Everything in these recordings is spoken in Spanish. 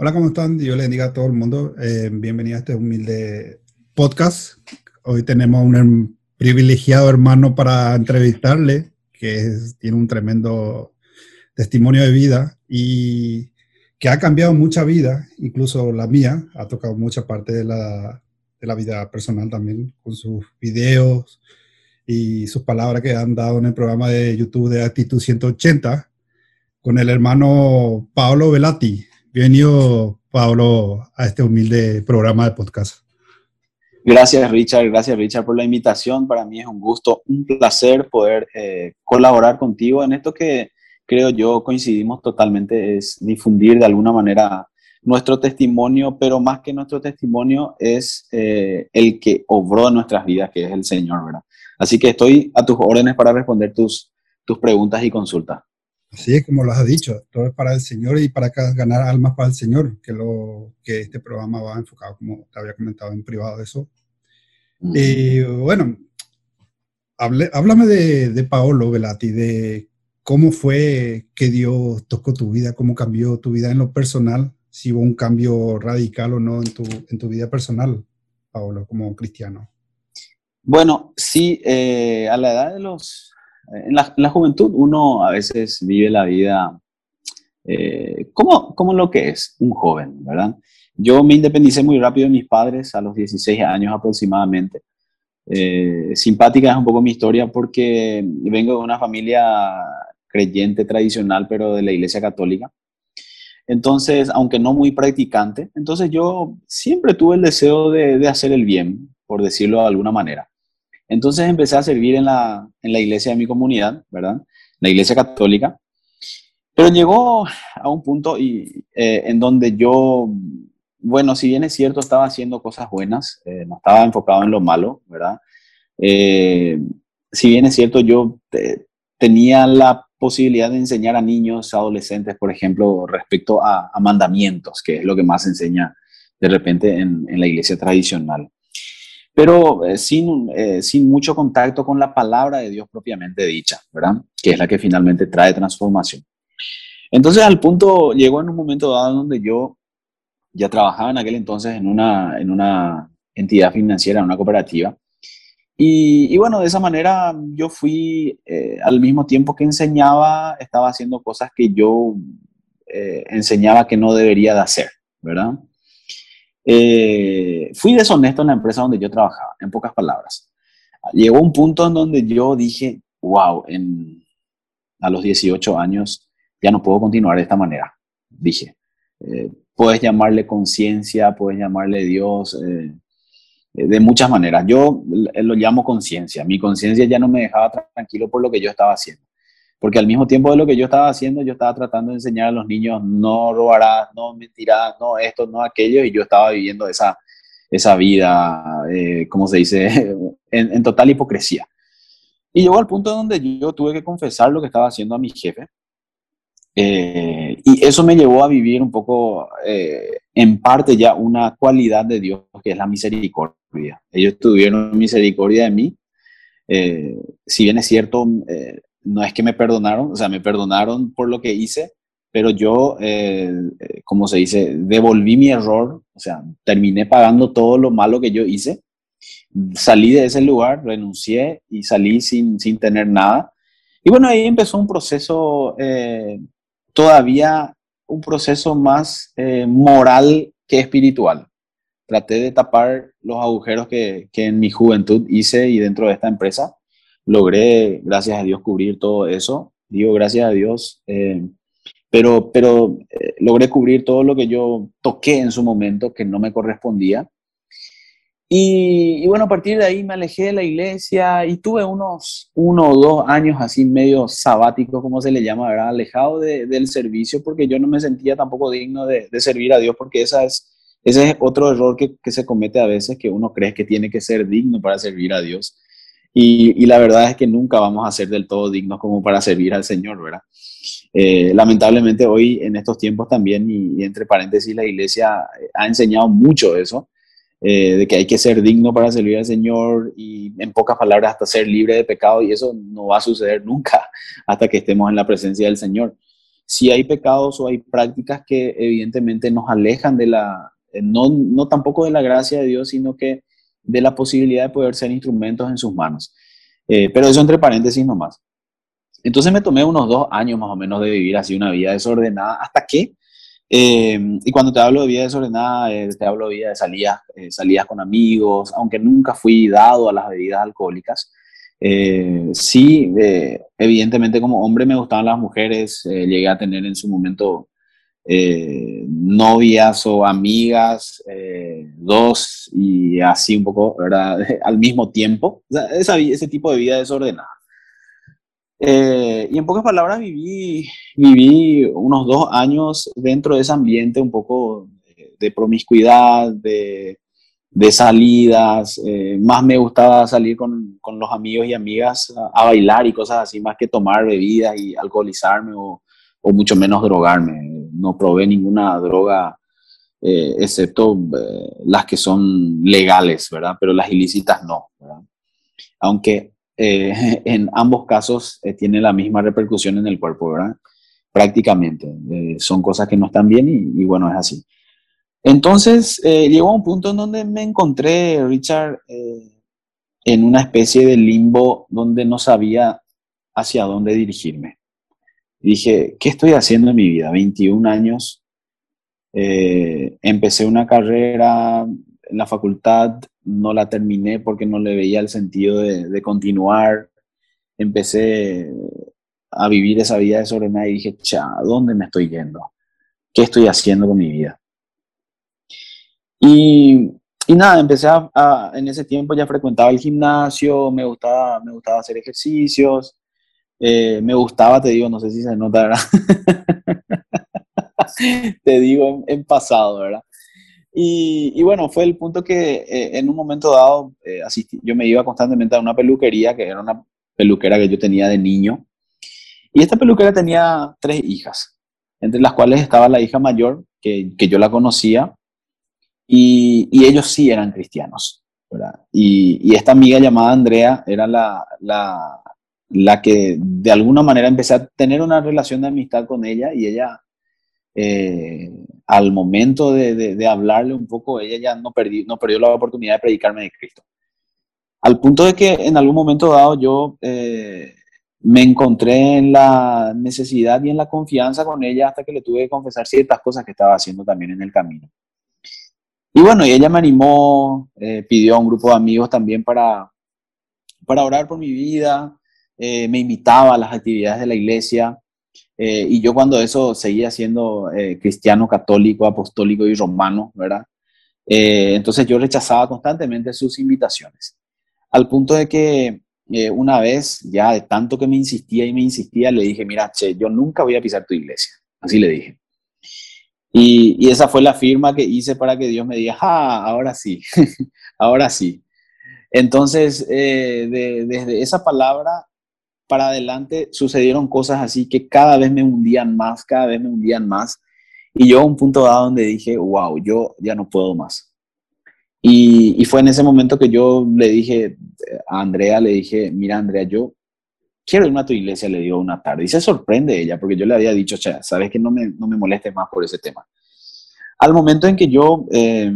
Hola, ¿cómo están? Dios les bendiga a todo el mundo. Eh, bienvenido a este humilde podcast. Hoy tenemos un privilegiado hermano para entrevistarle, que tiene un tremendo testimonio de vida y que ha cambiado mucha vida, incluso la mía, ha tocado mucha parte de la, de la vida personal también, con sus videos y sus palabras que han dado en el programa de YouTube de Actitud 180 con el hermano Pablo Velati. Bienvenido, Pablo, a este humilde programa de podcast. Gracias, Richard. Gracias, Richard, por la invitación. Para mí es un gusto, un placer poder eh, colaborar contigo en esto que creo yo coincidimos totalmente, es difundir de alguna manera nuestro testimonio, pero más que nuestro testimonio es eh, el que obró en nuestras vidas, que es el Señor, ¿verdad? Así que estoy a tus órdenes para responder tus, tus preguntas y consultas. Así es como lo has dicho, todo es para el Señor y para ganar almas para el Señor, que, lo, que este programa va enfocado, como te había comentado en privado de eso. Y bueno, háblame de, de, Paolo Velati, de cómo fue que Dios tocó tu vida, cómo cambió tu vida en lo personal, si hubo un cambio radical o no en tu, en tu vida personal, Paolo, como cristiano. Bueno, sí, eh, a la edad de los en la, juventud uno a veces vive la vida eh, como, como lo que es un joven, ¿verdad? Yo me independicé muy rápido de mis padres a los 16 años aproximadamente. Eh, simpática es un poco mi historia porque vengo de una familia creyente tradicional, pero de la Iglesia Católica. Entonces, aunque no muy practicante, entonces yo siempre tuve el deseo de, de hacer el bien, por decirlo de alguna manera. Entonces empecé a servir en la, en la iglesia de mi comunidad, ¿verdad? La iglesia católica. Pero llegó a un punto eh, en donde yo, bueno, si bien es cierto, estaba haciendo cosas buenas, eh, no estaba enfocado en lo malo, ¿verdad? Eh, si bien es cierto, yo tenía la posibilidad de enseñar a niños, adolescentes, por ejemplo, respecto a, mandamientos, que es lo que más se enseña de repente en, en la iglesia tradicional pero eh, sin, eh, sin mucho contacto con la palabra de Dios propiamente dicha, ¿verdad? Que es la que finalmente trae transformación. Entonces al punto llegó en un momento dado donde yo ya trabajaba en aquel entonces en una, en una entidad financiera, en una cooperativa. Y, y bueno, de esa manera yo fui, eh, al mismo tiempo que enseñaba, estaba haciendo cosas que yo enseñaba que no debería de hacer, ¿verdad? Eh, fui deshonesto en la empresa donde yo trabajaba, en pocas palabras. Llegó un punto en donde yo dije, wow, en, a los 18 años ya no puedo continuar de esta manera. Dije, eh, puedes llamarle conciencia, puedes llamarle Dios, eh, de muchas maneras. Yo lo llamo conciencia. Mi conciencia ya no me dejaba tranquilo por lo que yo estaba haciendo porque al mismo tiempo de lo que yo estaba haciendo, yo estaba tratando de enseñar a los niños, no robarás, no mentirás, no esto, no aquello, y yo estaba viviendo esa, esa vida, eh, como se dice, en, total hipocresía. Y llegó al punto donde yo tuve que confesar lo que estaba haciendo a mi jefe. Eh, y eso me llevó a vivir un poco, eh, en parte ya, una cualidad de Dios, que es la misericordia. Ellos tuvieron misericordia de mí. si bien es cierto, no es que me perdonaron, o sea, me perdonaron por lo que hice, pero yo, eh, eh, como se dice, devolví mi error, o sea, terminé pagando todo lo malo que yo hice, salí de ese lugar, renuncié y salí sin, sin tener nada. Y bueno, ahí empezó un proceso eh, todavía, un proceso más moral que espiritual. Traté de tapar los agujeros que, que en mi juventud hice y dentro de esta empresa logré, gracias a Dios, cubrir todo eso. Digo, gracias a Dios. Eh, pero pero eh, logré cubrir todo lo que yo toqué en su momento que no me correspondía. Y, bueno, a partir de ahí me alejé de la iglesia y tuve unos uno o dos años así medio sabáticos, como se le llama, ¿verdad? alejado del servicio porque yo no me sentía tampoco digno de, servir a Dios porque esa es, ese es otro error que se comete a veces, que uno cree que tiene que ser digno para servir a Dios. Y, la verdad es que nunca vamos a ser del todo dignos como para servir al Señor, ¿verdad? Eh, lamentablemente hoy en estos tiempos también, y, entre paréntesis, la iglesia ha enseñado mucho eso, eh, de que hay que ser digno para servir al Señor y en pocas palabras hasta ser libre de pecado y eso no va a suceder nunca hasta que estemos en la presencia del Señor. si hay pecados o hay prácticas que evidentemente nos alejan de la, eh, no, no tampoco de la gracia de Dios, sino que de la posibilidad de poder ser instrumentos en sus manos. Eh, pero eso entre paréntesis nomás. Entonces me tomé unos dos años más o menos de vivir así una vida desordenada, hasta que, eh, y cuando te hablo de vida desordenada, te hablo de vida de salidas, salidas con amigos, aunque nunca fui dado a las bebidas alcohólicas, eh, sí, eh, evidentemente como hombre me gustaban las mujeres, eh, llegué a tener en su momento novias o amigas, dos y así un poco, ¿verdad? Al mismo tiempo, ese tipo de vida desordenada. y en pocas palabras viví, viví unos dos años dentro de ese ambiente un poco de promiscuidad, de, de salidas, eh, más me gustaba salir con, con, los amigos y amigas a, bailar y cosas así, más que tomar bebidas y alcoholizarme o mucho menos drogarme. No probé ninguna droga, eh, excepto eh, las que son legales, ¿verdad? Pero las ilícitas no. Aunque en ambos casos tiene la misma repercusión en el cuerpo, ¿verdad? Prácticamente. son cosas que no están bien y, y bueno, es así. Entonces, eh, llegó a un punto en donde me encontré, Richard, eh, en una especie de limbo donde no sabía hacia dónde dirigirme. Dije, ¿qué estoy haciendo en mi vida? 21 años, eh, empecé una carrera en la facultad, no la terminé porque no le veía el sentido de, de continuar. Empecé a vivir esa vida desordenada y dije, cha, ¿dónde me estoy yendo? ¿Qué estoy haciendo con mi vida? Y, y nada, empecé a, en ese tiempo ya frecuentaba el gimnasio, me gustaba, me gustaba hacer ejercicios, eh, me gustaba, te digo, no sé si se nota, ¿verdad? te digo en, pasado, ¿verdad? Y, y, bueno, fue el punto que eh, en un momento dado eh, yo me iba constantemente a una peluquería, que era una peluquera que yo tenía de niño, y esta peluquera tenía tres hijas, entre las cuales estaba la hija mayor, que, que yo la conocía, y, ellos sí eran cristianos. ¿verdad? Y, esta amiga llamada Andrea era la, la, que de alguna manera empecé a tener una relación de amistad con ella y ella, eh, al momento de, de, hablarle un poco, ella ya no, perdió, no perdió la oportunidad de predicarme de Cristo. Al punto de que en algún momento dado yo eh, me encontré en la necesidad y en la confianza con ella hasta que le tuve que confesar ciertas cosas que estaba haciendo también en el camino. Y bueno, y ella me animó, eh, pidió a un grupo de amigos también para, para orar por mi vida, eh, me invitaba a las actividades de la iglesia. Eh, y yo cuando eso seguía siendo cristiano, católico, apostólico y romano, ¿verdad? entonces yo rechazaba constantemente sus invitaciones. Al punto de que una vez, ya de tanto que me insistía y me insistía, le dije, mira, che, yo nunca voy a pisar tu iglesia. Así le dije. Y, esa fue la firma que hice para que Dios me diga, ah, ahora sí, ahora sí. Entonces, eh, desde esa palabra para adelante sucedieron cosas así que cada vez me hundían más, cada vez me hundían más. Y yo a un punto dado donde dije, wow, yo ya no puedo más. Y, y, fue en ese momento que yo le dije a Andrea, le dije, mira Andrea, yo quiero irme a tu iglesia, le digo una tarde. Y se sorprende ella, porque yo le había dicho, sabes que no me, no me moleste más por ese tema. Al momento en que yo eh,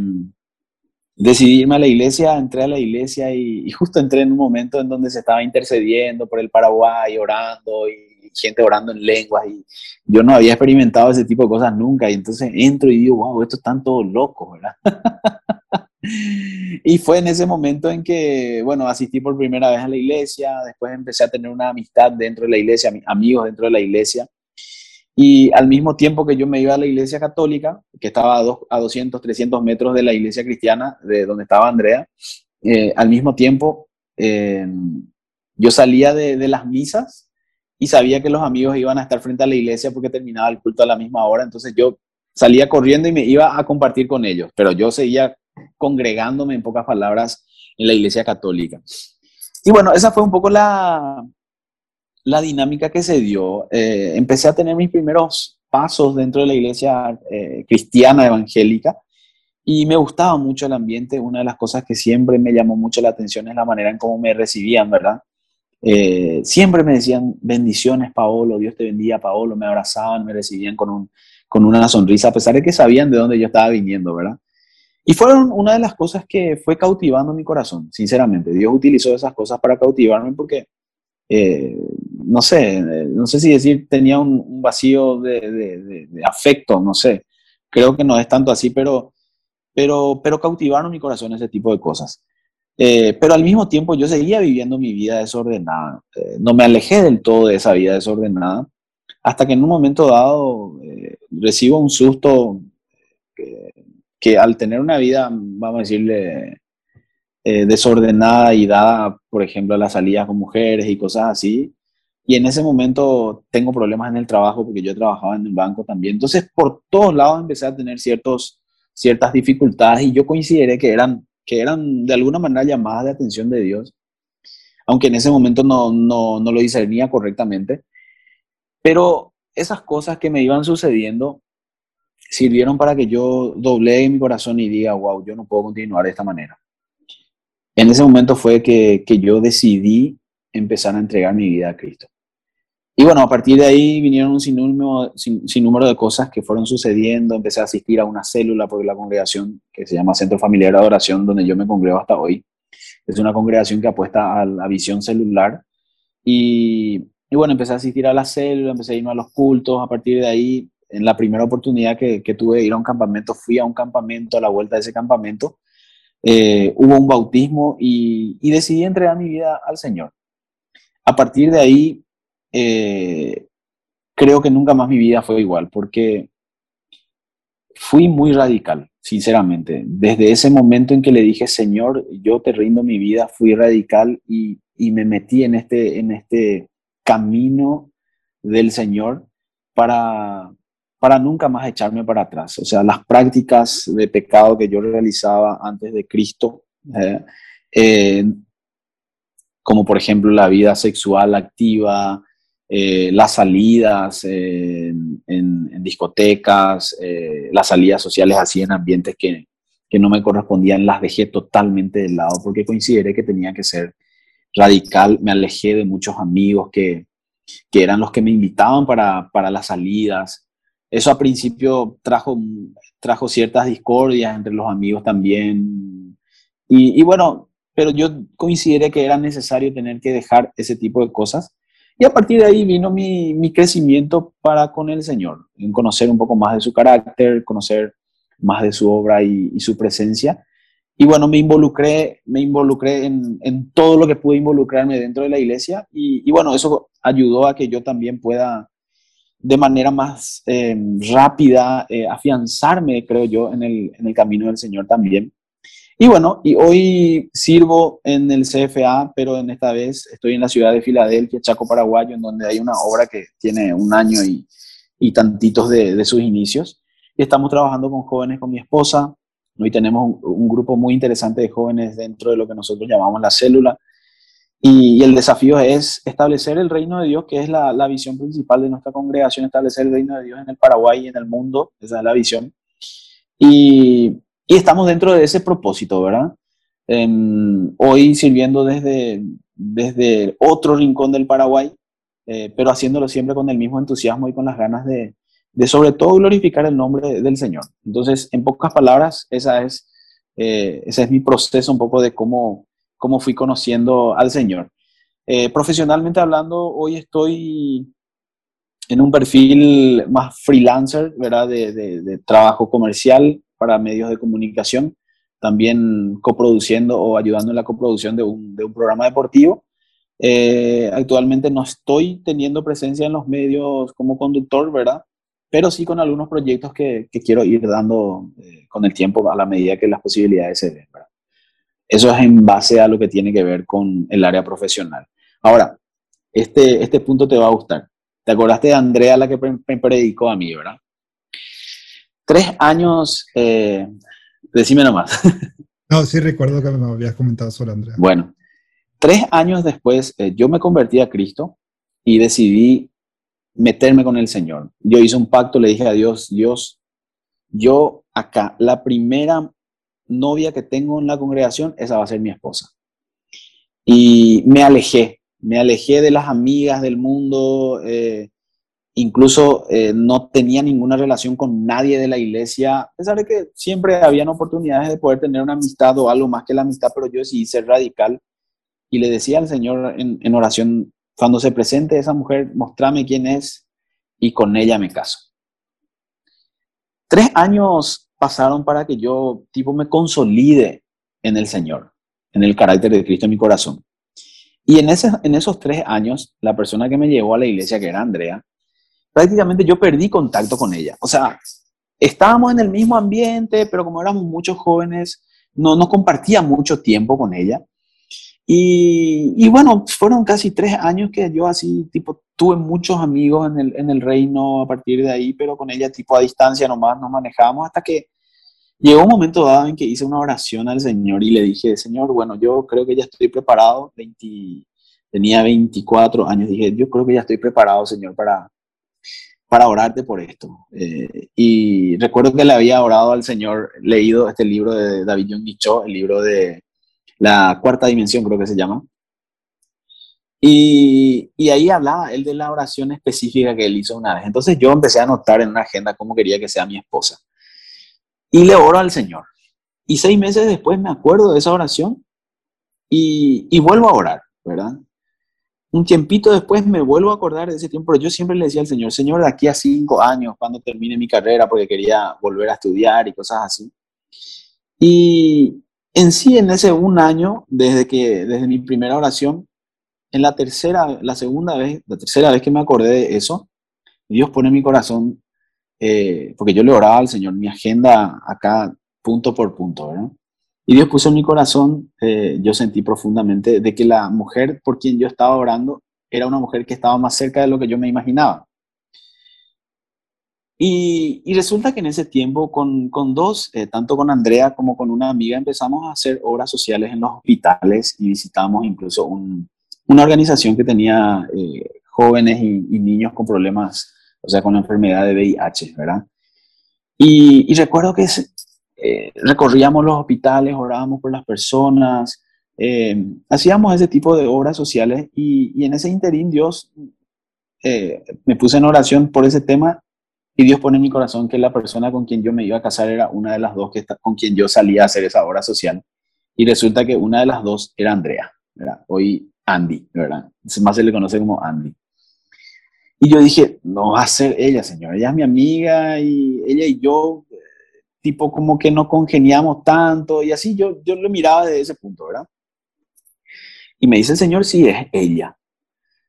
decidí irme a la iglesia, entré a la iglesia y, justo entré en un momento en donde se estaba intercediendo por el Paraguay, orando y gente orando en lenguas y yo no había experimentado ese tipo de cosas nunca y entonces entro y digo, wow, esto están todos locos, ¿verdad? y fue en ese momento en que, bueno, asistí por primera vez a la iglesia, después empecé a tener una amistad dentro de la iglesia, amigos dentro de la iglesia. Y al mismo tiempo que yo me iba a la iglesia católica, que estaba a, a 200, 300 metros de la iglesia cristiana, de donde estaba Andrea, eh, al mismo tiempo eh, yo salía de, de las misas y sabía que los amigos iban a estar frente a la iglesia porque terminaba el culto a la misma hora, entonces yo salía corriendo y me iba a compartir con ellos, pero yo seguía congregándome en pocas palabras en la iglesia católica. Y bueno, esa fue un poco la, la dinámica que se dio. Eh, empecé a tener mis primeros pasos dentro de la iglesia eh, cristiana evangélica y me gustaba mucho el ambiente. Una de las cosas que siempre me llamó mucho la atención es la manera en cómo me recibían, ¿verdad? Eh, siempre me decían bendiciones, Paolo, Dios te bendiga, Paolo, me abrazaban, me recibían con, un, con una sonrisa, a pesar de que sabían de dónde yo estaba viniendo, ¿verdad? Y fueron una de las cosas que fue cautivando mi corazón, sinceramente. Dios utilizó esas cosas para cautivarme porque, no sé, no sé si decir tenía un, vacío de, afecto, no sé. Creo que no es tanto así, pero, pero, pero cautivaron mi corazón ese tipo de cosas. Eh, pero al mismo tiempo yo seguía viviendo mi vida desordenada. Eh, no me alejé del todo de esa vida desordenada hasta que en un momento dado recibo un susto que al tener una vida, vamos a decirle, eh, desordenada y dada, por ejemplo, a las salidas con mujeres y cosas así, y en ese momento tengo problemas en el trabajo porque yo trabajaba en el banco también. Entonces, por todos lados empecé a tener ciertos, ciertas dificultades y yo consideré que eran, que eran de alguna manera llamadas de atención de Dios, aunque en ese momento no, no, no lo discernía correctamente. Pero esas cosas que me iban sucediendo sirvieron para que yo doblegue mi corazón y diga, wow, yo no puedo continuar de esta manera. En ese momento fue que, que yo decidí empezar a entregar mi vida a Cristo. Y bueno, a partir de ahí vinieron un sinnúmero, sin, número de cosas que fueron sucediendo. Empecé a asistir a una célula porque la congregación que se llama Centro Familiar de Adoración, donde yo me congrego hasta hoy, es una congregación que apuesta a la visión celular. Y, y bueno, empecé a asistir a la célula, empecé a irme a los cultos. A partir de ahí en la primera oportunidad que, tuve de ir a un campamento, fui a un campamento, a la vuelta de ese campamento, eh, hubo un bautismo y, decidí entregar mi vida al Señor. A partir de ahí, eh, creo que nunca más mi vida fue igual, porque fui muy radical, sinceramente. Desde ese momento en que le dije, Señor, yo te rindo mi vida, fui radical y, y me metí en este, en este camino del Señor para, para nunca más echarme para atrás. O sea, las prácticas de pecado que yo realizaba antes de Cristo, eh, eh, como por ejemplo la vida sexual activa, eh, las salidas en, discotecas, las salidas sociales así en ambientes que, que, no me correspondían, las dejé totalmente de lado porque consideré que tenía que ser radical. Me alejé de muchos amigos que, que eran los que me invitaban para, para las salidas. Eso a principio trajo, trajo ciertas discordias entre los amigos también. Y, bueno, pero yo consideré que era necesario tener que dejar ese tipo de cosas. Y a partir de ahí vino mi, mi crecimiento para con el Señor, en conocer un poco más de su carácter, conocer más de su obra y, su presencia. Y bueno, me involucré, me involucré en, en, todo lo que pude involucrarme dentro de la iglesia. Y, y, bueno, eso ayudó a que yo también pueda de manera más eh, rápida, eh, afianzarme, creo yo, en el, en el, camino del Señor también. Y bueno, y hoy sirvo en el CFA, pero en esta vez estoy en la ciudad de Filadelfia, Chaco Paraguayo, en donde hay una obra que tiene un año y, y tantitos de, de, sus inicios. Y estamos trabajando con jóvenes, con mi esposa. Hoy tenemos un, un grupo muy interesante de jóvenes dentro de lo que nosotros llamamos la célula, y, el desafío es establecer el reino de Dios, que es la, la, visión principal de nuestra congregación, establecer el reino de Dios en el Paraguay y en el mundo, esa es la visión. Y, y estamos dentro de ese propósito, ¿verdad? Em, hoy sirviendo desde, desde otro rincón del Paraguay, eh, pero haciéndolo siempre con el mismo entusiasmo y con las ganas de, de sobre todo glorificar el nombre del Señor. Entonces, en pocas palabras, esa es, eh, ese es mi proceso un poco de cómo cómo fui conociendo al Señor. Eh, profesionalmente hablando, hoy estoy en un perfil más freelancer, ¿verdad? De, trabajo comercial para medios de comunicación, también coproduciendo o ayudando en la coproducción de un, programa deportivo. Eh, actualmente no estoy teniendo presencia en los medios como conductor, ¿verdad? Pero sí con algunos proyectos que, quiero ir dando eh, con el tiempo a la medida que las posibilidades se den, ¿verdad? Eso es en base a lo que tiene que ver con el área profesional. Ahora, este, este punto te va a gustar. ¿Te acordaste de Andrea, la que me predicó a mí, verdad? Tres años, eh, decime nomás. No, sí recuerdo que me habías comentado sobre Andrea. Bueno, tres años después eh, yo me convertí a Cristo y decidí meterme con el Señor. Yo hice un pacto, le dije a Dios, Dios, yo acá, la primera novia que tengo en la congregación, esa va a ser mi esposa. Y me alejé me alejé de las amigas del mundo, eh, incluso eh, no tenía ninguna relación con nadie de la iglesia, a pesar de que siempre habían oportunidades de poder tener una amistad o algo más que la amistad, pero yo decidí ser radical y le decía al Señor en, oración, cuando se presente esa mujer, mostrame quién es y con ella me caso. Tres años pasaron para que yo, tipo, me consolide en el Señor, en el carácter de Cristo en mi corazón. Y en, ese, en esos tres años, la persona que me llevó a la iglesia, que era Andrea, prácticamente yo perdí contacto con ella. O sea, estábamos en el mismo ambiente, pero como éramos muchos jóvenes, no, no compartía mucho tiempo con ella. Y, y, bueno, fueron casi tres años que yo así, tipo, tuve muchos amigos en el, en el reino a partir de ahí, pero con ella, tipo, a distancia nomás nos manejábamos hasta que llegó un momento dado en que hice una oración al Señor y le dije, Señor, bueno, yo creo que ya estoy preparado, 20, tenía 24 años, dije, yo creo que ya estoy preparado, Señor, para, para orarte por esto. Eh, y recuerdo que le había orado al Señor, leído este libro de David John Micho, el libro de la cuarta dimensión, creo que se llama. Y, y, ahí hablaba él de la oración específica que él hizo una vez. Entonces yo empecé a anotar en una agenda cómo quería que sea mi esposa. Y le oro al Señor. Y seis meses después me acuerdo de esa oración y, y vuelvo a orar, ¿verdad? Un tiempito después me vuelvo a acordar de ese tiempo, pero yo siempre le decía al Señor, Señor, de aquí a cinco años, cuando termine mi carrera, porque quería volver a estudiar y cosas así. Y en sí, en ese un año, desde que, desde mi primera oración, en la tercera, la segunda vez, la tercera vez que me acordé de eso, Dios pone mi corazón eh, porque yo le oraba al Señor mi agenda acá punto por punto, ¿verdad? Y Dios puso en mi corazón, eh, yo sentí profundamente de que la mujer por quien yo estaba orando era una mujer que estaba más cerca de lo que yo me imaginaba. Y, resulta que en ese tiempo con, con dos, eh, tanto con Andrea como con una amiga, empezamos a hacer obras sociales en los hospitales y visitamos incluso un, una organización que tenía jóvenes y, y niños con problemas o sea, con la enfermedad de VIH, ¿verdad? Y, recuerdo que eh, recorríamos los hospitales, orábamos por las personas, eh, hacíamos ese tipo de obras sociales y, en ese interín Dios eh, me puse en oración por ese tema y Dios pone en mi corazón que la persona con quien yo me iba a casar era una de las dos que con quien yo salía a hacer esa obra social. Y resulta que una de las dos era Andrea, ¿verdad? Hoy Andy, ¿verdad? Más se le conoce como Andy. Y yo dije, no va a ser ella, señora, ella es mi amiga y ella y yo, tipo como que no congeniamos tanto y así yo, yo lo miraba desde ese punto, ¿verdad? Y me dice el Señor, sí, es ella.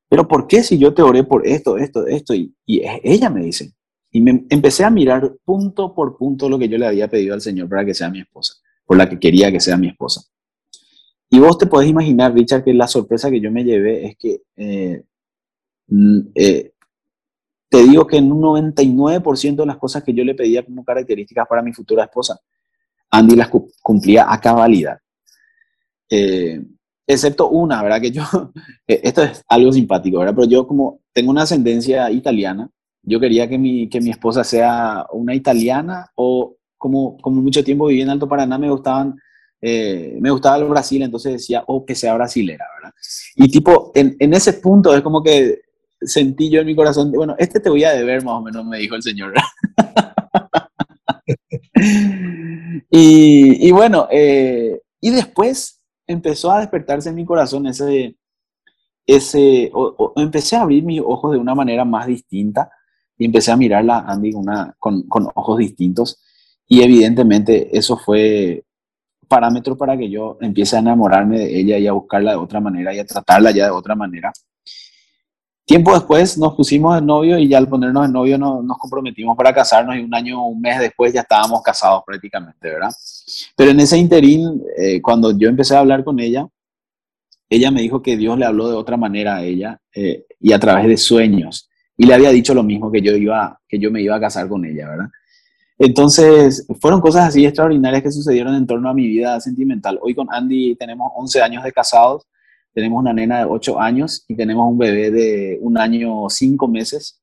Pero ¿por qué si yo te oré por esto, esto, esto? Y, y es ella, me dice. Y me empecé a mirar punto por punto lo que yo le había pedido al Señor para que sea mi esposa, por la que quería que sea mi esposa. Y vos te podés imaginar, Richard, que la sorpresa que yo me llevé es que eh, eh, te digo que en un 99% de las cosas que yo le pedía como características para mi futura esposa, Andy las cumplía a cabalidad. Eh, excepto una, ¿verdad? Que yo, eh, esto es algo simpático, ¿verdad? Pero yo como tengo una ascendencia italiana, yo quería que mi, que mi esposa sea una italiana o como, como mucho tiempo viví en Alto Paraná, me gustaban, eh, me gustaba el Brasil, entonces decía, o que sea brasilera, ¿verdad? Y tipo, en, en ese punto es como que sentí yo en mi corazón, bueno, este te voy a deber más o menos, me dijo el Señor. y, y, bueno, eh, y después empezó a despertarse en mi corazón ese, ese empecé a abrir mis ojos de una manera más distinta y empecé a mirarla Andy con, con ojos distintos y evidentemente eso fue parámetro para que yo empiece a enamorarme de ella y a buscarla de otra manera y a tratarla ya de otra manera. Tiempo después nos pusimos de novio y ya al ponernos de novio nos comprometimos para casarnos y un año, un mes después ya estábamos casados prácticamente, ¿verdad? Pero en ese interín, eh, cuando yo empecé a hablar con ella, ella me dijo que Dios le habló de otra manera a ella eh, y a través de sueños. Y le había dicho lo mismo que yo, iba, que yo me iba a casar con ella, ¿verdad? Entonces, fueron cosas así extraordinarias que sucedieron en torno a mi vida sentimental. Hoy con Andy tenemos 11 años de casados tenemos una nena de 8 años y tenemos un bebé de un año 5 meses.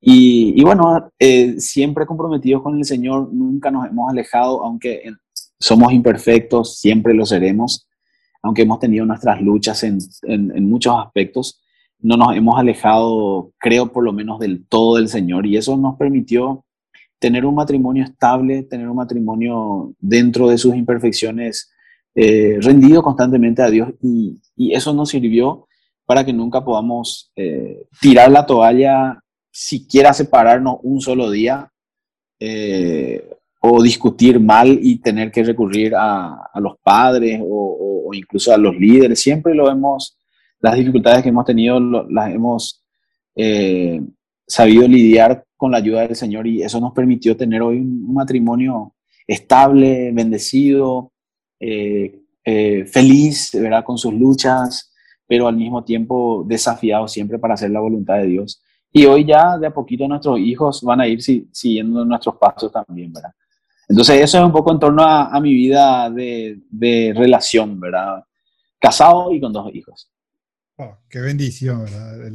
Y, y bueno, eh, siempre comprometidos con el Señor, nunca nos hemos alejado, aunque somos imperfectos, siempre lo seremos. aunque hemos tenido nuestras luchas en, en, muchos aspectos, no nos hemos alejado, creo, por lo menos del todo del Señor. Y eso nos permitió tener un matrimonio estable, tener un matrimonio dentro de sus imperfecciones, eh, rendido constantemente a Dios. Y, eso nos sirvió para que nunca podamos eh, tirar la toalla, siquiera separarnos un solo día. Eh, o discutir mal y tener que recurrir a, los padres o, incluso a los líderes. Siempre lo hemos, las dificultades que hemos tenido las hemos sabido lidiar con la ayuda del Señor y eso nos permitió tener hoy un, matrimonio estable, bendecido, eh, eh, feliz, ¿verdad? Con sus luchas, pero al mismo tiempo desafiado siempre para hacer la voluntad de Dios. Y hoy ya de a poquito nuestros hijos van a ir siguiendo nuestros pasos también, ¿verdad? Entonces eso es un poco en torno a, mi vida de, relación, ¿verdad? Casado y con dos hijos. Oh, qué bendición, ¿verdad?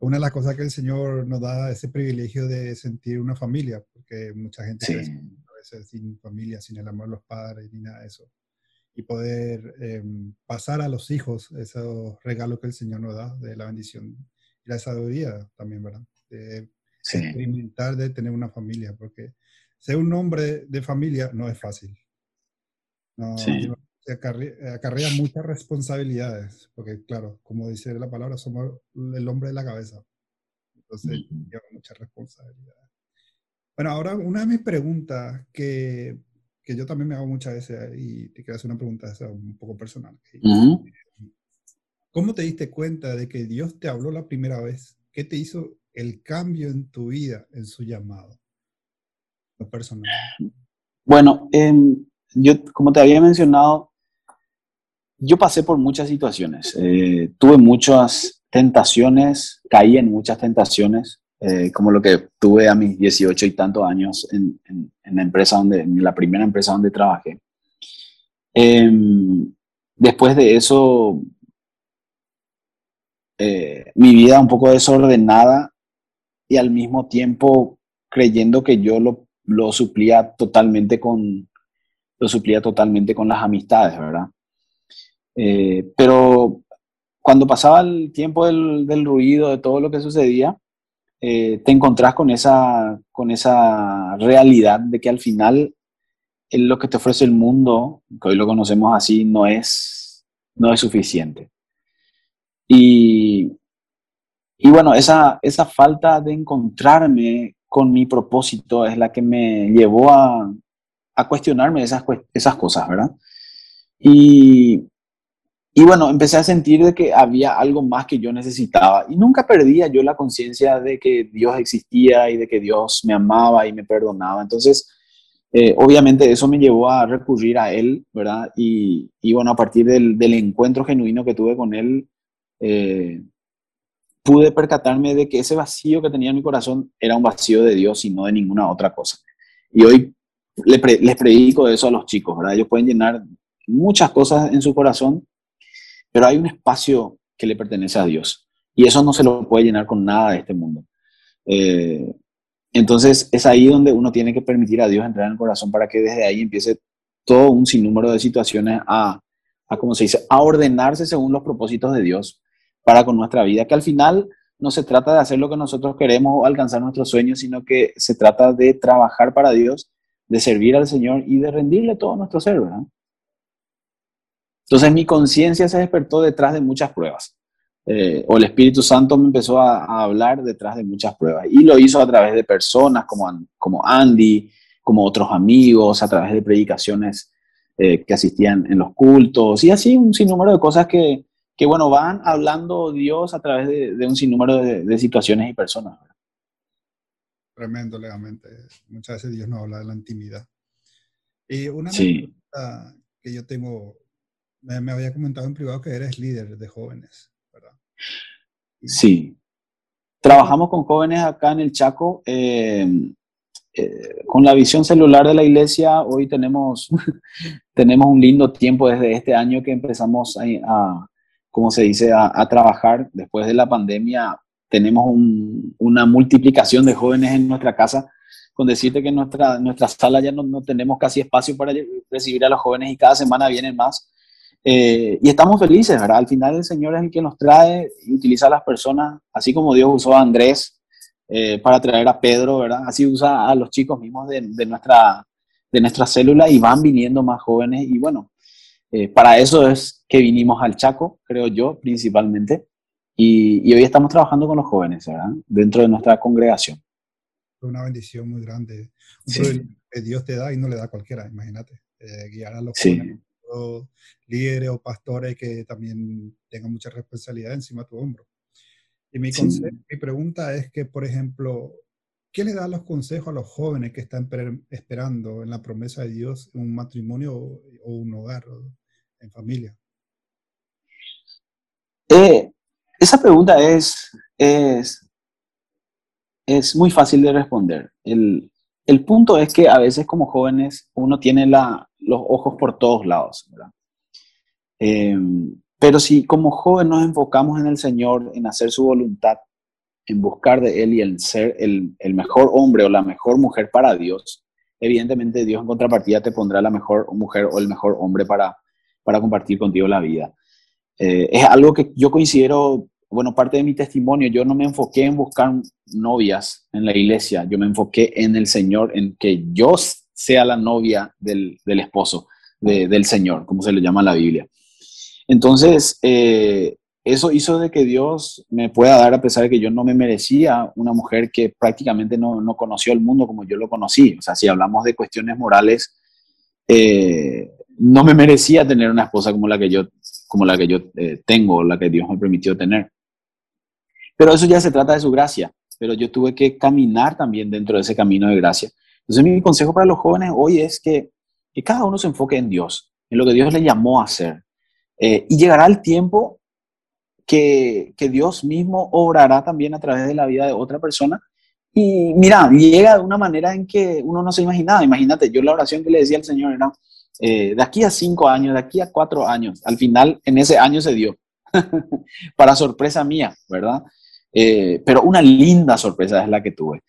una de las cosas que el Señor nos da es ese privilegio de sentir una familia, porque mucha gente a veces sin familia, sin el amor de los padres, ni nada de eso. Y poder em, pasar a los hijos esos regalos que el Señor nos da, de la bendición y la sabiduría también, ¿verdad? De experimentar de tener una familia, porque ser un hombre de familia no es fácil. No, acarrea, muchas responsabilidades, porque claro, como dice la palabra, somos el hombre de la cabeza. Entonces, lleva muchas responsabilidades. Bueno, ahora una de mis preguntas que, que, yo también me hago muchas veces, y te quiero hacer una pregunta un poco personal. ¿Cómo te diste cuenta de que Dios te habló la primera vez? ¿Qué te hizo el cambio en tu vida, en su llamado? personal? Bueno, em, yo, como te había mencionado, yo pasé por muchas situaciones. Eh, tuve muchas tentaciones, caí en muchas tentaciones, eh, como lo que tuve a mis 18 y tantos años en, la empresa donde, en la primera empresa donde trabajé. Em, después de eso, eh, mi vida un poco desordenada y al mismo tiempo creyendo que yo lo lo suplía totalmente con, lo suplía totalmente con las amistades, ¿verdad? Eh, pero cuando pasaba el tiempo del, ruido, de todo lo que sucedía, eh, te encontrás con esa, con esa realidad de que al final lo que te ofrece el mundo, que hoy lo conocemos así, no es, no es suficiente. Y, y bueno, esa, esa falta de encontrarme con mi propósito es la que me llevó a, a cuestionarme esas, esas cosas, ¿verdad? Y, y bueno, empecé a sentir de que había algo más que yo necesitaba y nunca perdía yo la conciencia de que Dios existía y de que Dios me amaba y me perdonaba. Entonces, eh, obviamente eso me llevó a recurrir a Él, ¿verdad? Y, y bueno, a partir del, del, encuentro genuino que tuve con Él, eh, pude percatarme de que ese vacío que tenía en mi corazón era un vacío de Dios y no de ninguna otra cosa. Y hoy les predico eso a los chicos, ¿verdad? Ellos pueden llenar muchas cosas en su corazón, pero hay un espacio que le pertenece a Dios. Y eso no se lo puede llenar con nada de este mundo. Eh, entonces es ahí donde uno tiene que permitir a Dios entrar en el corazón para que desde ahí empiece todo un sinnúmero de situaciones a, a como se dice, a ordenarse según los propósitos de Dios para con nuestra vida, que al final no se trata de hacer lo que nosotros queremos o alcanzar nuestros sueños, sino que se trata de trabajar para Dios, de servir al Señor y de rendirle todo nuestro ser, ¿verdad? Entonces mi conciencia se despertó detrás de muchas pruebas. Eh, o el Espíritu Santo me empezó a, hablar detrás de muchas pruebas. Y lo hizo a través de personas como, como Andy, como otros amigos, a través de predicaciones eh, que asistían en los cultos y así un sinnúmero de cosas que, que bueno, van hablando Dios a través de, un sinnúmero de, situaciones y personas. Tremendo, legalmente. Muchas veces Dios nos habla de la intimidad. Y una sí. que yo tengo, me, había comentado en privado que eres líder de jóvenes, ¿verdad? Sí. Trabajamos con jóvenes acá en el Chaco. Eh, eh, con la visión celular de la iglesia, hoy tenemos, tenemos un lindo tiempo desde este año que empezamos a, como se dice, a, trabajar. Después de la pandemia tenemos una multiplicación de jóvenes en nuestra casa, con decirte que en nuestra, nuestra sala ya no, no, tenemos casi espacio para recibir a los jóvenes y cada semana vienen más. Eh, y estamos felices, ¿verdad? Al final el Señor es el que nos trae y utiliza a las personas, así como Dios usó a Andrés eh, para traer a Pedro, ¿verdad? Así usa a los chicos mismos de, nuestra, de nuestra célula y van viniendo más jóvenes. Y bueno, eh, para eso es que vinimos al Chaco, creo yo, principalmente. Y, hoy estamos trabajando con los jóvenes, ¿verdad? Dentro de nuestra congregación. Una bendición muy grande. Un que Dios te da y no le da a cualquiera, imagínate. guiar a los jóvenes líderes o pastores que también tengan mucha responsabilidad encima de tu hombro. Y mi, mi pregunta es que, por ejemplo, ¿qué le da los consejos a los jóvenes que están esperando en la promesa de Dios un matrimonio o, un hogar en familia? Eh, esa pregunta es, es, es muy fácil de responder. El, el punto es que a veces como jóvenes uno tiene la, los ojos por todos lados, ¿verdad? Eh, pero si como joven nos enfocamos en el Señor, en hacer su voluntad, en buscar de Él y en ser el, el mejor hombre o la mejor mujer para Dios, evidentemente Dios en contrapartida te pondrá la mejor mujer o el mejor hombre para, para compartir contigo la vida. Eh, es algo que yo considero bueno, parte de mi testimonio, yo no me enfoqué en buscar novias en la iglesia, yo me enfoqué en el Señor, en que yo sea la novia del, esposo del Señor, como se le llama en la Biblia. Entonces, eh, eso hizo de que Dios me pueda dar, a pesar de que yo no me merecía una mujer que prácticamente no, conoció el mundo como yo lo conocí. O sea, si hablamos de cuestiones morales, eh, no me merecía tener una esposa como la que yo, como la que yo eh, tengo, la que Dios me permitió tener. Pero eso ya se trata de su gracia, pero yo tuve que caminar también dentro de ese camino de gracia. Entonces mi consejo para los jóvenes hoy es que, que cada uno se enfoque en Dios, en lo que Dios le llamó a hacer. Eh, y llegará el tiempo que, que, Dios mismo obrará también a través de la vida de otra persona. Y mira, llega de una manera en que uno no se imaginaba. Imagínate, yo la oración que le decía al Señor era, eh, de aquí a cinco años, de aquí a cuatro años, al final en ese año se dio, para sorpresa mía, ¿verdad? Eh, pero una linda sorpresa es la que tuve.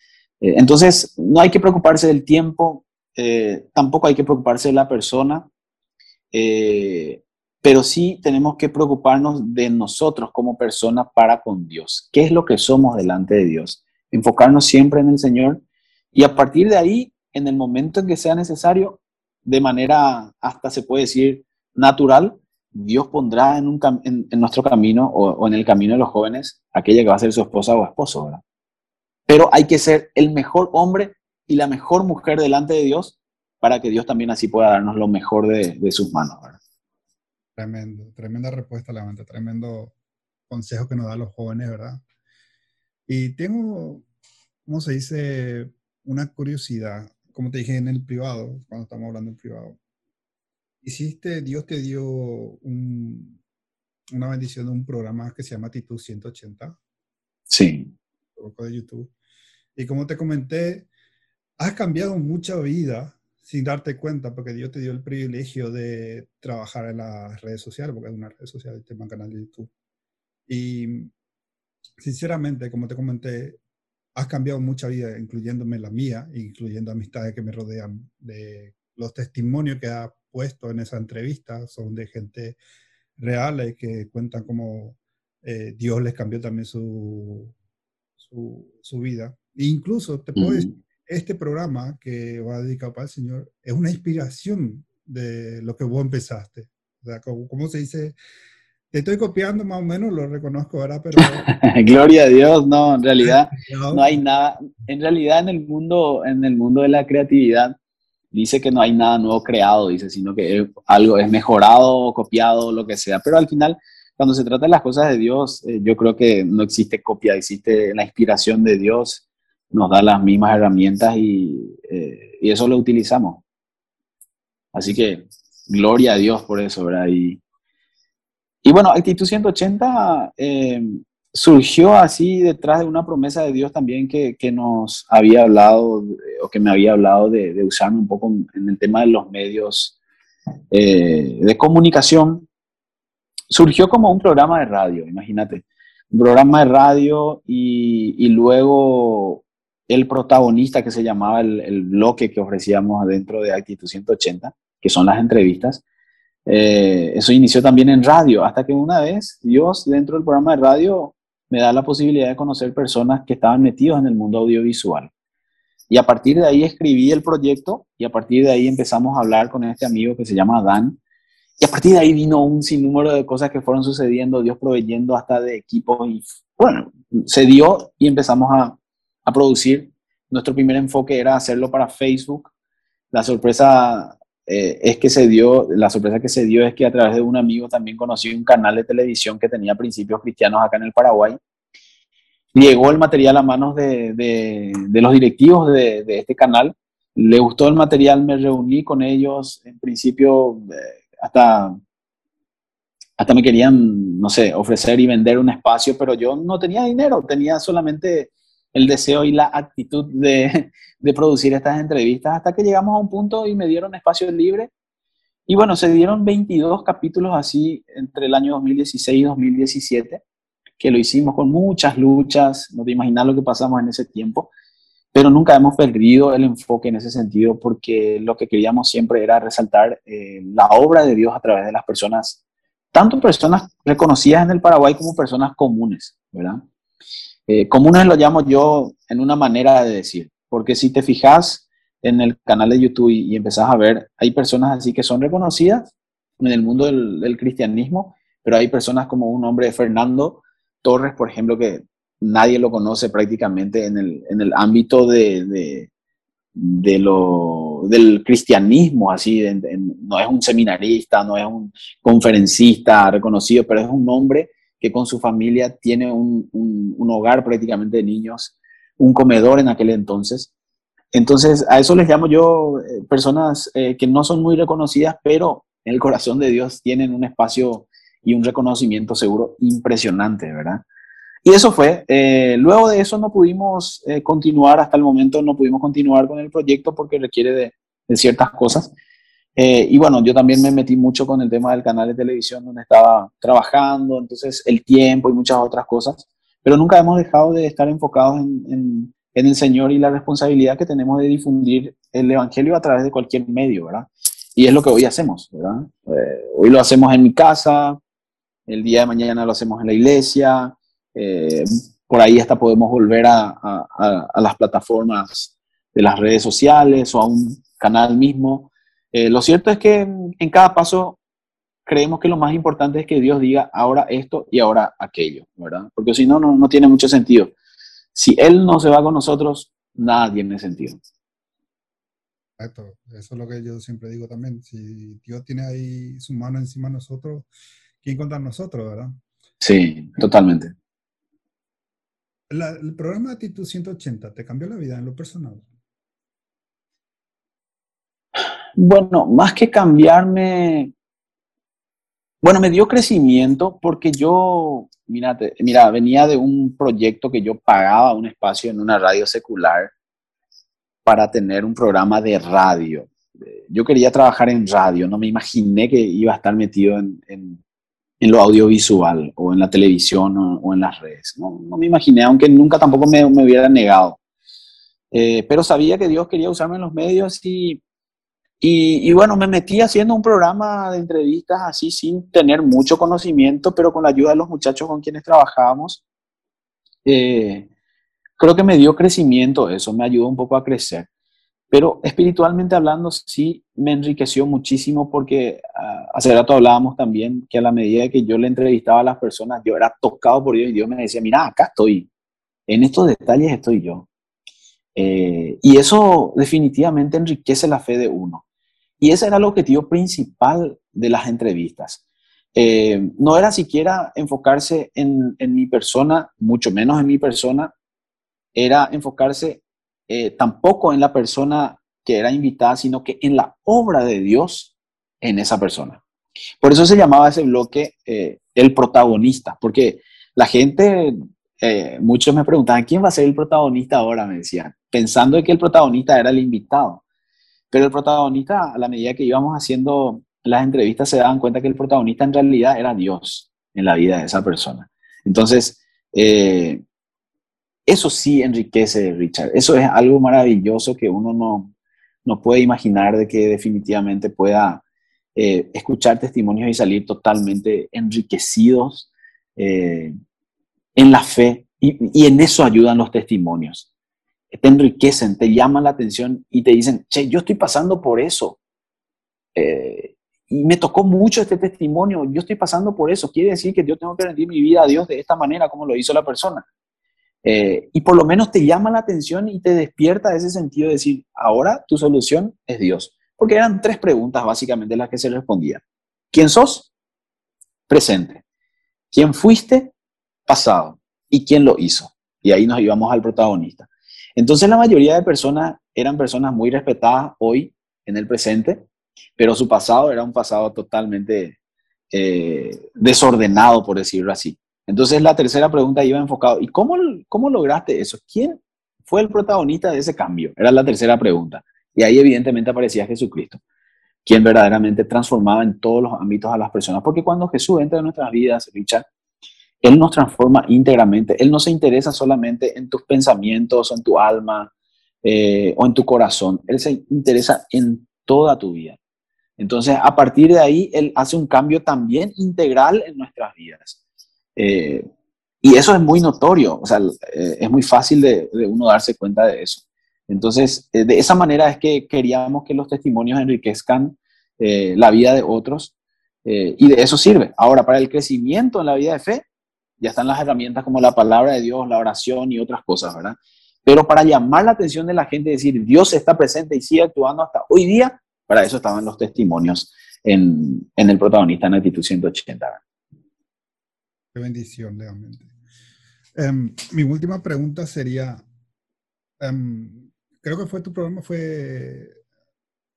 Eh, entonces, no hay que preocuparse del tiempo, eh, tampoco hay que preocuparse de la persona, pero sí tenemos que preocuparnos de nosotros como personas para con Dios. ¿Qué es lo que somos delante de Dios? Enfocarnos siempre en el Señor y a partir de ahí, en el momento en que sea necesario, de manera hasta se puede decir natural, Dios pondrá en, nuestro camino o, en el camino de los jóvenes aquella que va a ser su esposa o esposo, ¿verdad? Pero hay que ser el mejor hombre y la mejor mujer delante de Dios para que Dios también así pueda darnos lo mejor de, sus manos, ¿verdad? Tremendo, tremenda respuesta, Levante, tremendo consejo que nos da los jóvenes, ¿verdad? Y tengo, ¿cómo se dice? Una curiosidad, como te dije en el privado, cuando estamos hablando en privado hiciste, Dios te dio una bendición de un programa que se llama Actitud 180. Sí. De YouTube. Y como te comenté, has cambiado mucha vida sin darte cuenta, porque Dios te dio el privilegio de trabajar en las redes sociales, porque es una red social, el tema canal de YouTube. Y sinceramente, como te comenté, has cambiado mucha vida, incluyéndome la mía, incluyendo amistades que me rodean, de los testimonios que ha puesto en esa entrevista son de gente real que cuentan cómo eh, Dios les cambió también su, su, vida. E incluso te puedo decir, este programa que va dedicado para el Señor es una inspiración de lo que vos empezaste. O sea, como, se dice, te estoy copiando más o menos, lo reconozco ahora, pero... Gloria a Dios, no, en realidad no hay nada, en realidad en el mundo, en el mundo de la creatividad, dice que no hay nada nuevo creado, dice, sino que algo es mejorado, copiado, lo que sea. Pero al final, cuando se trata de las cosas de Dios, eh, yo creo que no existe copia, existe la inspiración de Dios, nos da las mismas herramientas y, eh, y eso lo utilizamos. Así que gloria a Dios por eso, ¿verdad? Y, y bueno, Actitud 180 eh, surgió así detrás de una promesa de Dios también que, que nos había hablado o que me había hablado de, de usar un poco en el tema de los medios eh, de comunicación. Surgió como un programa de radio, imagínate, un programa de radio y, y luego el protagonista que se llamaba el, el, bloque que ofrecíamos dentro de Actitud 180, que son las entrevistas, Eh, eso inició también en radio, hasta que una vez Dios dentro del programa de radio me da la posibilidad de conocer personas que estaban metidos en el mundo audiovisual. Y a partir de ahí escribí el proyecto y a partir de ahí empezamos a hablar con este amigo que se llama Dan. Y a partir de ahí vino un sinnúmero de cosas que fueron sucediendo, Dios proveyendo hasta de equipos y bueno, se dio y empezamos a, a producir. Nuestro primer enfoque era hacerlo para Facebook. La sorpresa eh, es que se dio, la sorpresa que se dio es que a través de un amigo también conocí un canal de televisión que tenía principios cristianos acá en el Paraguay. Llegó el material a manos de, de, los directivos de, de, este canal. Le gustó el material, me reuní con ellos. En principio, eh, hasta, hasta me querían, no sé, ofrecer y vender un espacio, pero yo no tenía dinero, tenía solamente el deseo y la actitud de, de, producir estas entrevistas hasta que llegamos a un punto y me dieron espacio libre. Y bueno, se dieron 22 capítulos así entre el año 2016 y 2017, que lo hicimos con muchas luchas, no te imaginas lo que pasamos en ese tiempo, pero nunca hemos perdido el enfoque en ese sentido porque lo que queríamos siempre era resaltar eh, la obra de Dios a través de las personas, tanto personas reconocidas en el Paraguay como personas comunes, ¿verdad? Eh, comunes lo llamo yo en una manera de decir, porque si te fijas en el canal de YouTube y, y empezás a ver, hay personas así que son reconocidas en el mundo del, cristianismo, pero hay personas como un hombre Fernando Torres, por ejemplo, que nadie lo conoce prácticamente en el, en el ámbito de, de, lo, del cristianismo, así, no es un seminarista, no es un conferencista reconocido, pero es un hombre que con su familia tiene un, un, hogar prácticamente de niños, un comedor en aquel entonces. Entonces, a eso les llamo yo eh, personas eh, que no son muy reconocidas, pero en el corazón de Dios tienen un espacio y un reconocimiento seguro impresionante, ¿verdad? Y eso fue. Eh, luego de eso no pudimos continuar, hasta el momento no pudimos continuar con el proyecto porque requiere de, de ciertas cosas. Eh, y bueno, yo también me metí mucho con el tema del canal de televisión donde estaba trabajando, entonces el tiempo y muchas otras cosas, pero nunca hemos dejado de estar enfocados en, en, el Señor y la responsabilidad que tenemos de difundir el Evangelio a través de cualquier medio, ¿verdad? Y es lo que hoy hacemos, ¿verdad? Eh, hoy lo hacemos en mi casa, el día de mañana lo hacemos en la iglesia, eh, por ahí hasta podemos volver a, a, a las plataformas de las redes sociales o a un canal mismo eh, lo cierto es que en, cada paso creemos que lo más importante es que Dios diga ahora esto y ahora aquello, ¿verdad? Porque si no, no, tiene mucho sentido. Si Él no se va con nosotros, nada tiene sentido. Exacto, eso es lo que yo siempre digo también. Si Dios tiene ahí su mano encima de nosotros, ¿quién contra nosotros, verdad? Sí, totalmente. El programa de Actitud 180 te cambió la vida en lo personal. Bueno, más que cambiarme, bueno, me dio crecimiento porque yo, mira, mira, venía de un proyecto que yo pagaba un espacio en una radio secular para tener un programa de radio. Yo quería trabajar en radio, no me imaginé que iba a estar metido en, lo audiovisual o en la televisión o, en las redes. No, no, me imaginé, aunque nunca tampoco me, me hubiera negado. Eh, pero sabía que Dios quería usarme en los medios y y, bueno, me metí haciendo un programa de entrevistas así sin tener mucho conocimiento, pero con la ayuda de los muchachos con quienes trabajábamos. Eh, creo que me dio crecimiento eso, me ayudó un poco a crecer. Pero espiritualmente hablando, sí me enriqueció muchísimo porque uh, hace rato hablábamos también que a la medida que yo le entrevistaba a las personas, yo era tocado por Dios y Dios me decía, mira, acá estoy, en estos detalles estoy yo. Eh, y eso definitivamente enriquece la fe de uno. Y ese era el objetivo principal de las entrevistas. Eh, no era siquiera enfocarse en, mi persona, mucho menos en mi persona, era enfocarse eh, tampoco en la persona que era invitada, sino que en la obra de Dios en esa persona. Por eso se llamaba ese bloque el protagonista, porque la gente eh, muchos me preguntaban, ¿quién va a ser el protagonista ahora? Me decían, pensando que el protagonista era el invitado. Pero el protagonista, a la medida que íbamos haciendo las entrevistas, se daban cuenta que el protagonista en realidad era Dios en la vida de esa persona. Entonces, eh, eso sí enriquece, Richard. Eso es algo maravilloso que uno no, no puede imaginar de que definitivamente pueda eh, escuchar testimonios y salir totalmente enriquecidos eh, en la fe. Y, en eso ayudan los testimonios. Te enriquecen, te llaman la atención y te dicen, che, yo estoy pasando por eso. Eh, y me tocó mucho este testimonio, yo estoy pasando por eso. Quiere decir que yo tengo que rendir mi vida a Dios de esta manera como lo hizo la persona. Y por lo menos te llama la atención y te despierta ese sentido de decir, ahora tu solución es Dios. Porque eran tres preguntas básicamente las que se respondían. ¿Quién sos? Presente. ¿Quién fuiste? Pasado. ¿Y quién lo hizo? Y ahí nos íbamos al protagonista. Entonces la mayoría de personas eran personas muy respetadas hoy en el presente, pero su pasado era un pasado totalmente eh, desordenado, por decirlo así. Entonces la tercera pregunta iba enfocado, ¿y cómo, cómo lograste eso? ¿Quién fue el protagonista de ese cambio? Era la tercera pregunta. Y ahí evidentemente aparecía Jesucristo, quien verdaderamente transformaba en todos los ámbitos a las personas. Porque cuando Jesús entra en nuestras vidas, Richard, Él nos transforma íntegramente. Él no se interesa solamente en tus pensamientos, en tu alma eh, o en tu corazón. Él se interesa en toda tu vida. Entonces, a partir de ahí, Él hace un cambio también integral en nuestras vidas. Eh, y eso es muy notorio, o sea, eh, es muy fácil de, uno darse cuenta de eso. Entonces, eh, de esa manera es que queríamos que los testimonios enriquezcan eh, la vida de otros eh, y de eso sirve. Ahora, para el crecimiento en la vida de fe, ya están las herramientas como la palabra de Dios, la oración y otras cosas, ¿verdad? Pero para llamar la atención de la gente, decir, Dios está presente y sigue actuando hasta hoy día, para eso estaban los testimonios en, el protagonista en actitud 180. Qué bendición, realmente. Em, mi última pregunta sería, em, creo que fue tu programa, fue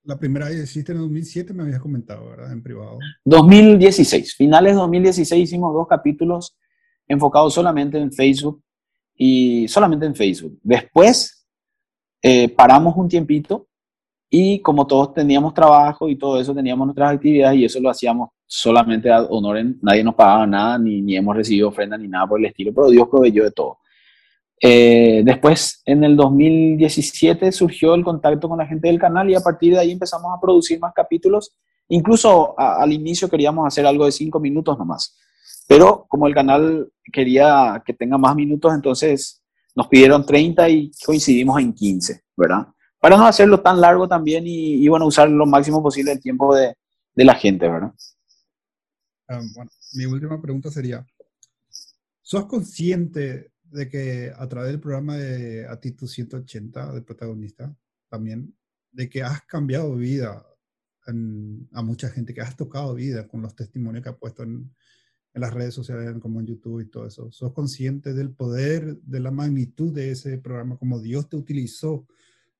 la primera vez que hiciste en 2007, me habías comentado, ¿verdad? En privado. 2016, finales de 2016 hicimos dos capítulos enfocados solamente en Facebook y solamente en Facebook. Después eh, paramos un tiempito y como todos teníamos trabajo y todo eso, teníamos nuestras actividades y eso lo hacíamos solamente a honor, nadie nos pagaba nada, ni, ni hemos recibido ofrenda ni nada por el estilo, pero Dios proveyó de todo. Eh, después, en el 2017, surgió el contacto con la gente del canal y a partir de ahí empezamos a producir más capítulos. Incluso al inicio queríamos hacer algo de cinco minutos nomás. Pero como el canal quería que tenga más minutos, entonces nos pidieron 30 y coincidimos en 15, ¿verdad? Para no hacerlo tan largo también y, bueno, usar lo máximo posible el tiempo de, de la gente, ¿verdad? Ah, bueno, mi última pregunta sería, ¿sos consciente de que a través del programa de Actitud 180 del protagonista, también, de que has cambiado vida a mucha gente, que has tocado vida con los testimonios que has puesto en, en, las redes sociales, como en YouTube y todo eso. ¿Sos consciente del poder, de la magnitud de ese programa, como Dios te utilizó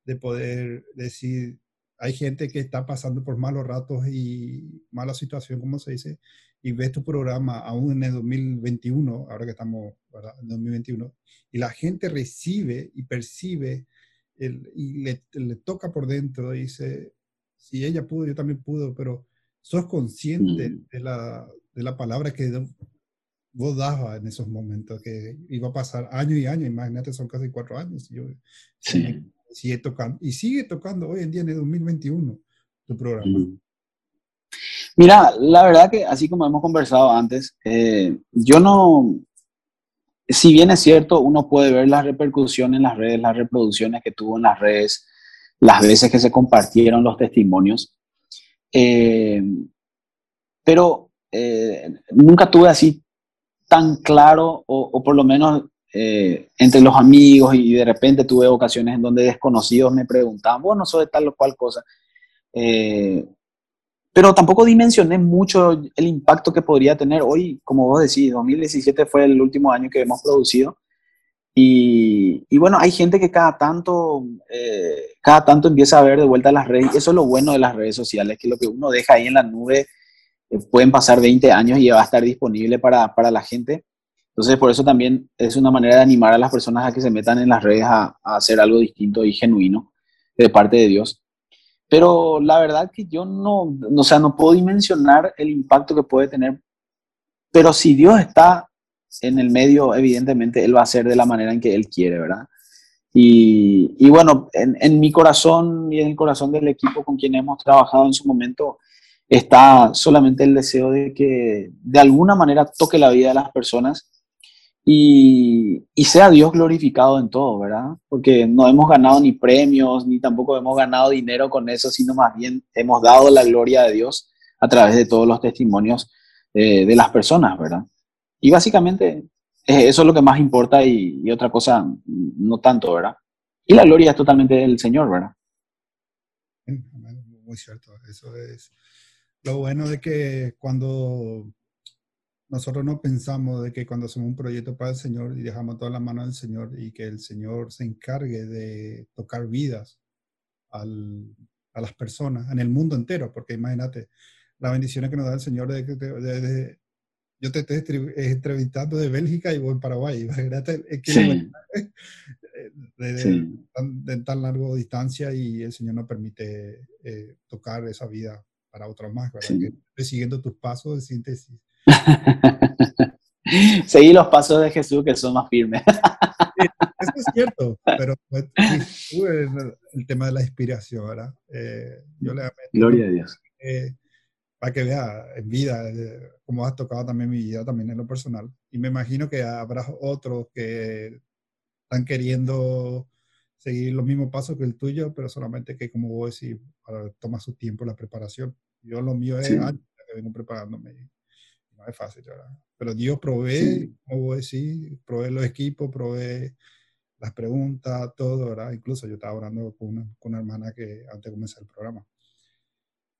de poder decir, hay gente que está pasando por malos ratos y mala situación, como se dice, y ves tu programa aún en el 2021, ahora que estamos en 2021, y la gente recibe y percibe y le, toca por dentro, dice, si ella pudo, yo también pudo, pero sos consciente mm. de, la, de la palabra que vos dabas en esos momentos, que iba a pasar año y año, imagínate, son casi cuatro años. Yo, sí. Sigue tocando, y sigue tocando hoy en día en el 2021 tu programa. Mira, la verdad que así como hemos conversado antes, eh, yo no, si bien es cierto, uno puede ver las repercusiones en las redes, las reproducciones que tuvo en las redes, las veces que se compartieron los testimonios, eh, pero eh, nunca tuve así tan claro, o, por lo menos entre los amigos, y de repente tuve ocasiones en donde desconocidos me preguntaban, bueno, soy tal o cual cosa pero tampoco dimensioné mucho el impacto que podría tener. Hoy, como vos decís, 2017 fue el último año que hemos producido. Y, y bueno, hay gente que cada tanto, eh, cada tanto empieza a ver de vuelta las redes. Eso es lo bueno de las redes sociales, que lo que uno deja ahí en la nube eh, pueden pasar 20 años y va a estar disponible para, para, la gente. Entonces, por eso también es una manera de animar a las personas a que se metan en las redes a, a hacer algo distinto y genuino de parte de Dios. Pero la verdad que yo no, o sea, no puedo dimensionar el impacto que puede tener. Pero si Dios está en el medio, evidentemente Él va a hacer de la manera en que Él quiere, ¿verdad? Y, y bueno, en, en, mi corazón y en el corazón del equipo con quien hemos trabajado en su momento, está solamente el deseo de que de alguna manera toque la vida de las personas y, y, sea Dios glorificado en todo, ¿verdad? Porque no hemos ganado ni premios, ni tampoco hemos ganado dinero con eso, sino más bien hemos dado la gloria de Dios a través de todos los testimonios eh, de las personas, ¿verdad? Y básicamente eh, eso es lo que más importa y, y, otra cosa no tanto, ¿verdad? Y la gloria es totalmente del Señor, ¿verdad? Muy cierto, eso es lo bueno de que cuando nosotros no pensamos de que cuando hacemos un proyecto para el Señor y dejamos toda la mano del Señor y que el Señor se encargue de tocar vidas al, a las personas en el mundo entero, porque imagínate las bendiciones que nos da el Señor de, de, yo te estoy entrevistando de Bélgica y voy en Paraguay, imagínate sí. de, de, tan largo distancia y el Señor nos permite eh, tocar esa vida para otros más, ¿verdad? Sí. Que siguiendo tus pasos de síntesis Seguí los pasos de Jesús que son más firmes. eso es cierto, pero pues, el, tema de la inspiración, ¿verdad? Eh, yo le Gloria a Dios. Eh, para que vea en vida, eh, como has tocado también mi vida, también en lo personal. Y me imagino que habrá otros que están queriendo seguir los mismos pasos que el tuyo, pero solamente que, como vos decís, toma su tiempo la preparación. Yo lo mío es sí. años que vengo preparándome no es fácil, ¿verdad? Pero Dios provee, sí. como voy a decir, provee los equipos, provee las preguntas, todo, ¿verdad? Incluso yo estaba hablando con una, con una hermana que antes de comenzar el programa.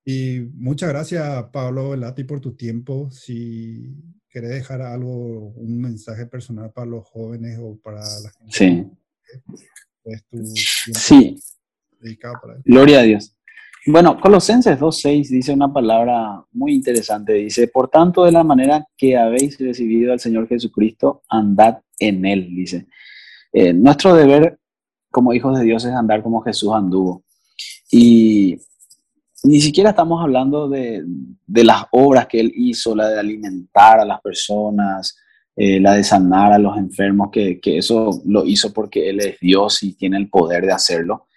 Y muchas gracias, Pablo Velati, por tu tiempo. Si querés dejar algo, un mensaje personal para los jóvenes o para la gente. Sí. Pues tu sí. Dedicado para. Gloria a Dios. Bueno, Colosenses 2.6 dice una palabra muy interesante. Dice, por tanto, de la manera que habéis recibido al Señor Jesucristo, andad en Él, dice. Eh, nuestro deber como hijos de Dios es andar como Jesús anduvo. Y ni siquiera estamos hablando de, las obras que Él hizo, la de alimentar a las personas, eh, la de sanar a los enfermos, que eso lo hizo porque Él es Dios y tiene el poder de hacerlo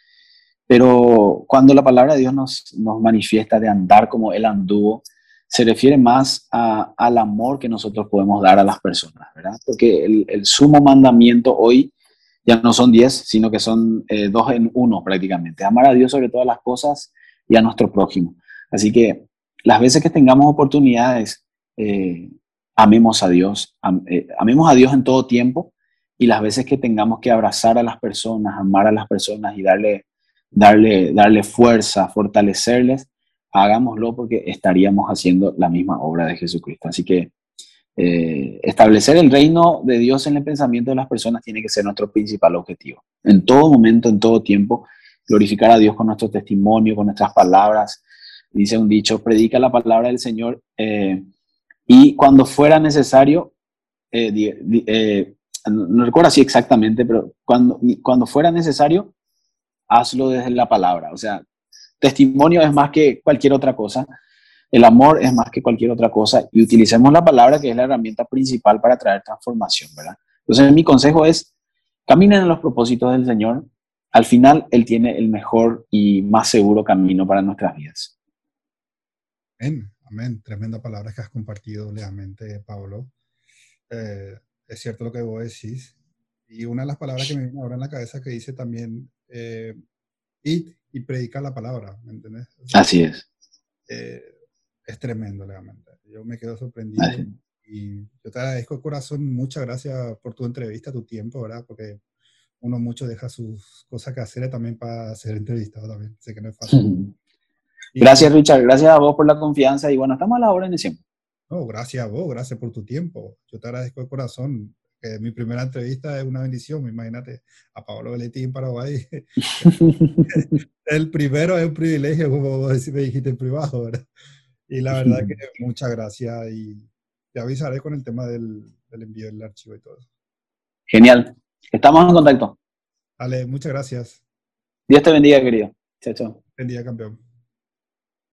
pero cuando la palabra de Dios nos, nos manifiesta de andar como Él anduvo, se refiere más a, al amor que nosotros podemos dar a las personas, ¿verdad? Porque el, el sumo mandamiento hoy ya no son diez, sino que son eh, dos en uno prácticamente. Amar a Dios sobre todas las cosas y a nuestro prójimo. Así que las veces que tengamos oportunidades, eh, amemos a Dios, am, eh, amemos a Dios en todo tiempo y las veces que tengamos que abrazar a las personas, amar a las personas y darle darle, darle fuerza, fortalecerles, hagámoslo porque estaríamos haciendo la misma obra de Jesucristo. Así que eh, establecer el reino de Dios en el pensamiento de las personas tiene que ser nuestro principal objetivo. En todo momento, en todo tiempo, glorificar a Dios con nuestro testimonio, con nuestras palabras. Dice un dicho, predica la palabra del Señor eh, y cuando fuera necesario, eh, no recuerdo así exactamente, pero cuando, cuando fuera necesario, hazlo desde la palabra. O sea, testimonio es más que cualquier otra cosa. El amor es más que cualquier otra cosa y utilicemos la palabra que es la herramienta principal para traer transformación, ¿verdad? Entonces mi consejo es, caminen en los propósitos del Señor. Al final, Él tiene el mejor y más seguro camino para nuestras vidas. Amén, amén. Tremenda palabra que has compartido lealmente, Pablo. Eh, es cierto lo que vos decís. Y una de las palabras que me viene ahora en la cabeza que dice también eh, y predicar la palabra, ¿me entiendes? O sea, Así es. Eh, es tremendo, realmente. Yo me quedo sorprendido Así. y yo te agradezco de corazón. Muchas gracias por tu entrevista, tu tiempo, ¿verdad? Porque uno mucho deja sus cosas que hacer también para ser entrevistado también. Sé que no es fácil. Gracias, Richard. Gracias a vos por la confianza y bueno, estamos a la hora en siempre. No, gracias a vos, gracias por tu tiempo. Yo te agradezco de corazón que mi primera entrevista es una bendición, imagínate, a Pablo Veletti en Paraguay. el primero es un privilegio, como vos me dijiste en privado, ¿verdad? Y la verdad que muchas gracias y te avisaré con el tema del, del envío del archivo y todo eso. Genial. Estamos en contacto. Vale, muchas gracias. Dios te bendiga, querido. Chao, chao. Bendiga, campeón.